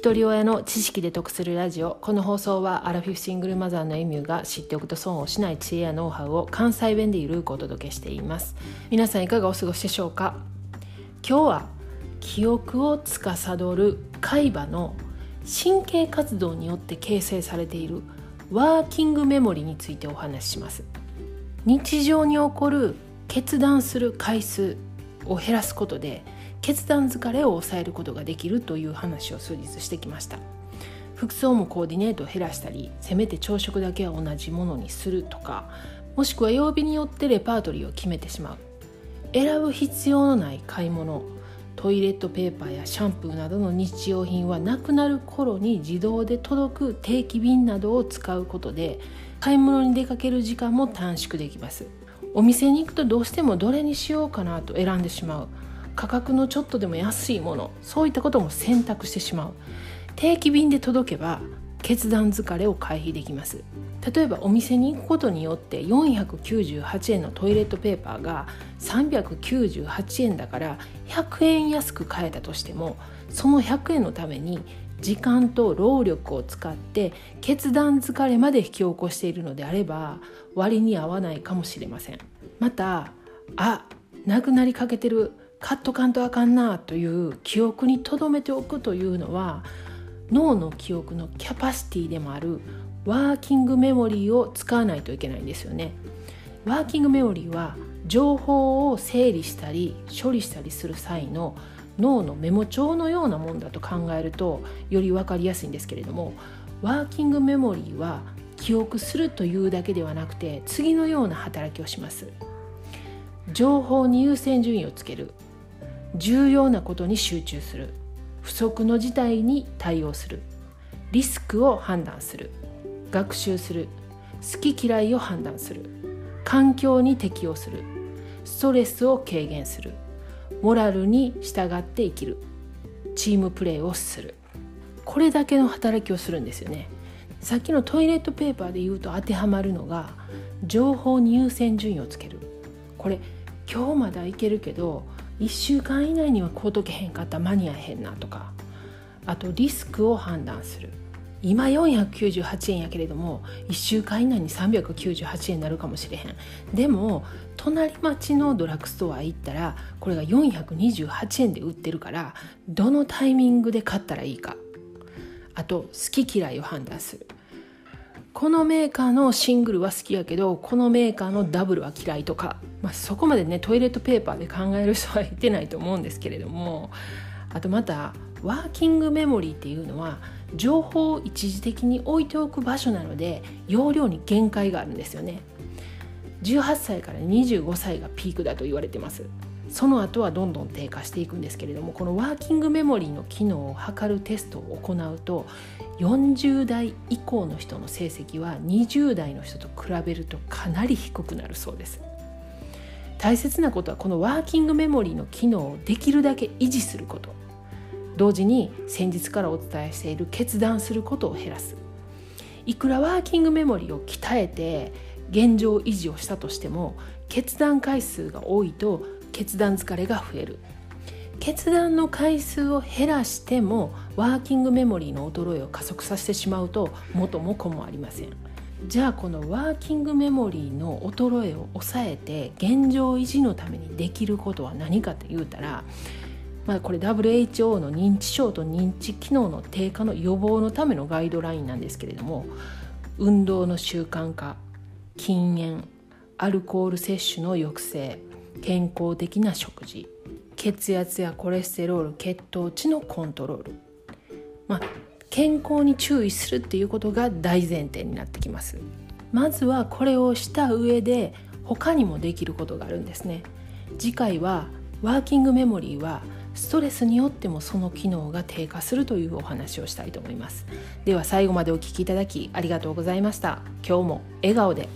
一人親の知識で得するラジオ。この放送はアラフィフシングルマザーのエミューが知っておくと損をしない知恵やノウハウを関西弁でゆるくお届けしています。皆さんいかがお過ごしでしょうか？今日は記憶を司る海馬の神経活動によって形成されているワーキングメモリについてお話しします。日常に起こる決断する回数を減らすことで決断疲れを抑えることができるという話を数日してきました。服装もコーディネートを減らしたりせめて朝食だけは同じものにするとかもしくは曜日によってレパートリーを決めてしまう。選ぶ必要のない買い物トイレットペーパーやシャンプーなどの日用品はなくなる頃に自動で届く定期便などを使うことで買い物に出かける時間も短縮できます。お店に行くとどうしてもどれにしようかなと選んでしまう。価格のちょっとでも安いものそういったことも選択してしまう。定期便で届けば決断疲れを回避できます。例えばお店に行くことによって498円のトイレットペーパーが398円だから100円安く買えたとしてもその100円のために時間と労力を使って決断疲れまで引き起こしているのであれば割に合わないかもしれません。またあなくなりかけてる。買っとかんとあかんなという記憶に留めておくというのは脳の記憶のキャパシティでもあるワーキングメモリーを使わないといけないんですよね。ワーキングメモリーは情報を整理したり処理したりする際の脳のメモ帳のようなもんだと考えるとより分かりやすいんですけれどもワーキングメモリーは記憶するというだけではなくて次のような働きをします情報に優先順位をつける重要なことに集中する。不測の事態に対応する。リスクを判断する。学習する。好き嫌いを判断する。環境に適応する。ストレスを軽減する。モラルに従って生きる。チームプレーをする。これだけの働きをするんですよね。さっきのトイレットペーパーで言うと当てはまるのが情報に優先順位をつける。これ今日まだいけるけど1週間以内にはこうとけへんかった間に合えへんなとか。あとリスクを判断する。今498円やけれども1週間以内に398円になるかもしれへん。でも隣町のドラッグストア行ったらこれが428円で売ってるからどのタイミングで買ったらいいか。あと好き嫌いを判断する。このメーカーのシングルは好きやけどこのメーカーのダブルは嫌いとか、まあ、そこまでねトイレットペーパーで考える人はいてないと思うんですけれども。あとまたワーキングメモリーっていうのは情報を一時的に置いておく場所なので容量に限界があるんですよね。18歳から25歳がピークだと言われてます。その後はどんどん低下していくんですけれどもこのワーキングメモリーの機能を測るテストを行うと40代以降の人の成績は20代の人と比べるとかなり低くなるそうです。大切なことはこのワーキングメモリーの機能をできるだけ維持すること。同時に先日からお伝えしている決断することを減らす。いくらワーキングメモリーを鍛えて現状維持をしたとしても決断回数が多いと決断疲れが増える。決断の回数を減らしてもワーキングメモリーの衰えを加速させてしまうと元も子もありません。じゃあこのワーキングメモリーの衰えを抑えて現状維持のためにできることは何かと言うたらまあ、これ WHO の認知症と認知機能の低下の予防のためのガイドラインなんですけれども運動の習慣化禁煙アルコール摂取の抑制健康的な食事血圧やコレステロール血糖値のコントロール、まあ、健康に注意するっていうことが大前提になってきます。まずはこれをした上で他にもできることがあるんですね。次回はワーキングメモリーはストレスによってもその機能が低下するというお話をしたいと思います。では最後までお聴きいただきありがとうございました。今日も笑顔で。